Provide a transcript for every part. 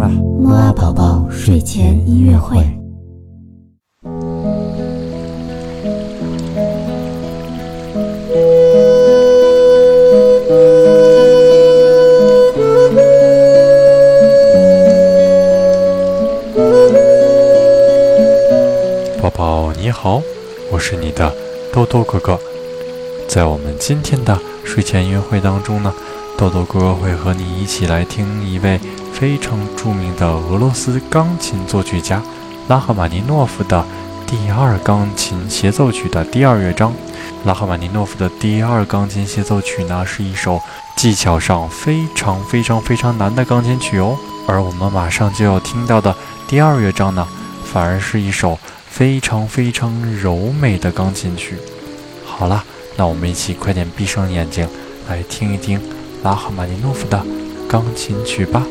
了。摩尔宝宝睡前音乐会。宝宝你好，我是你的豆豆哥哥。在我们今天的睡前音乐会当中呢，豆豆哥会和你一起来听一位非常著名的俄罗斯钢琴作曲家拉赫玛尼诺夫的第二钢琴协奏曲的第二乐章。拉赫玛尼诺夫的第二钢琴协奏曲呢，是一首技巧上非常非常非常难的钢琴曲哦。而我们马上就要听到的第二乐章呢，反而是一首。非常非常柔美的钢琴曲。好了，那我们一起快点闭上眼睛，来听一听拉赫玛尼诺夫的钢琴曲吧。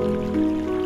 うん。